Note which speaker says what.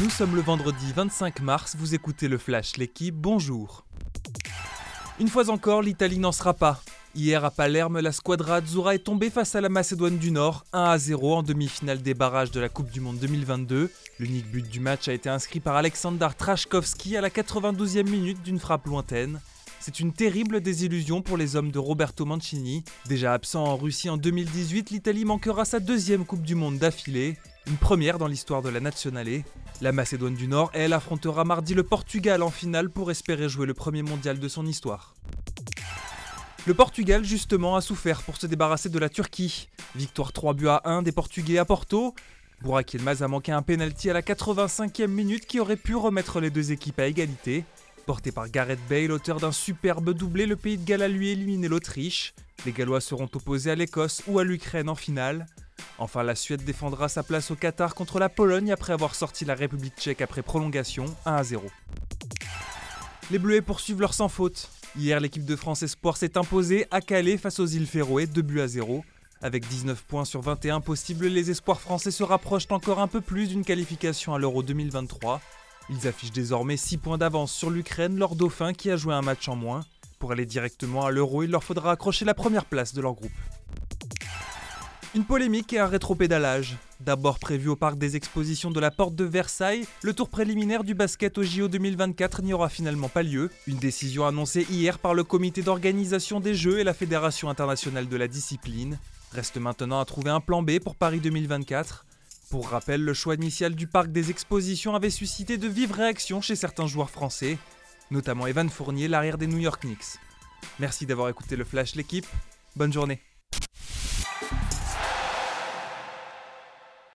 Speaker 1: Nous sommes le vendredi 25 mars, vous écoutez le Flash, l'équipe, bonjour. Une fois encore, l'Italie n'en sera pas. Hier à Palerme, la squadra Azzurra est tombée face à la Macédoine du Nord, 1 à 0 en demi-finale des barrages de la Coupe du Monde 2022. L'unique but du match a été inscrit par Alexander Trashkovski à la 92e minute d'une frappe lointaine. C'est une terrible désillusion pour les hommes de Roberto Mancini. Déjà absent en Russie en 2018, l'Italie manquera sa deuxième Coupe du Monde d'affilée, une première dans l'histoire de la Nationale. La Macédoine du Nord, elle, affrontera mardi le Portugal en finale pour espérer jouer le premier mondial de son histoire. Le Portugal, justement, a souffert pour se débarrasser de la Turquie. Victoire 3 buts à 1 des Portugais à Porto. Burak Yilmaz a manqué un penalty à la 85e minute qui aurait pu remettre les deux équipes à égalité. Porté par Gareth Bale, auteur d'un superbe doublé, le pays de Galles a lui éliminé l'Autriche. Les Gallois seront opposés à l'Écosse ou à l'Ukraine en finale. Enfin, la Suède défendra sa place au Qatar contre la Pologne après avoir sorti la République tchèque après prolongation 1 à 0. Les Bleus poursuivent leur sans faute. Hier, l'équipe de France Espoir s'est imposée à Calais face aux îles Féroé 2 buts à 0. Avec 19 points sur 21 possibles, les espoirs français se rapprochent encore un peu plus d'une qualification à l'Euro 2023. Ils affichent désormais 6 points d'avance sur l'Ukraine, leur dauphin qui a joué un match en moins. Pour aller directement à l'Euro, il leur faudra accrocher la première place de leur groupe. Une polémique et un rétropédalage. D'abord prévu au parc des expositions de la Porte de Versailles, le tour préliminaire du basket au JO 2024 n'y aura finalement pas lieu. Une décision annoncée hier par le comité d'organisation des Jeux et la Fédération internationale de la discipline. Reste maintenant à trouver un plan B pour Paris 2024. Pour rappel, le choix initial du parc des expositions avait suscité de vives réactions chez certains joueurs français, notamment Evan Fournier, l'arrière des New York Knicks. Merci d'avoir écouté le Flash l'équipe, bonne journée.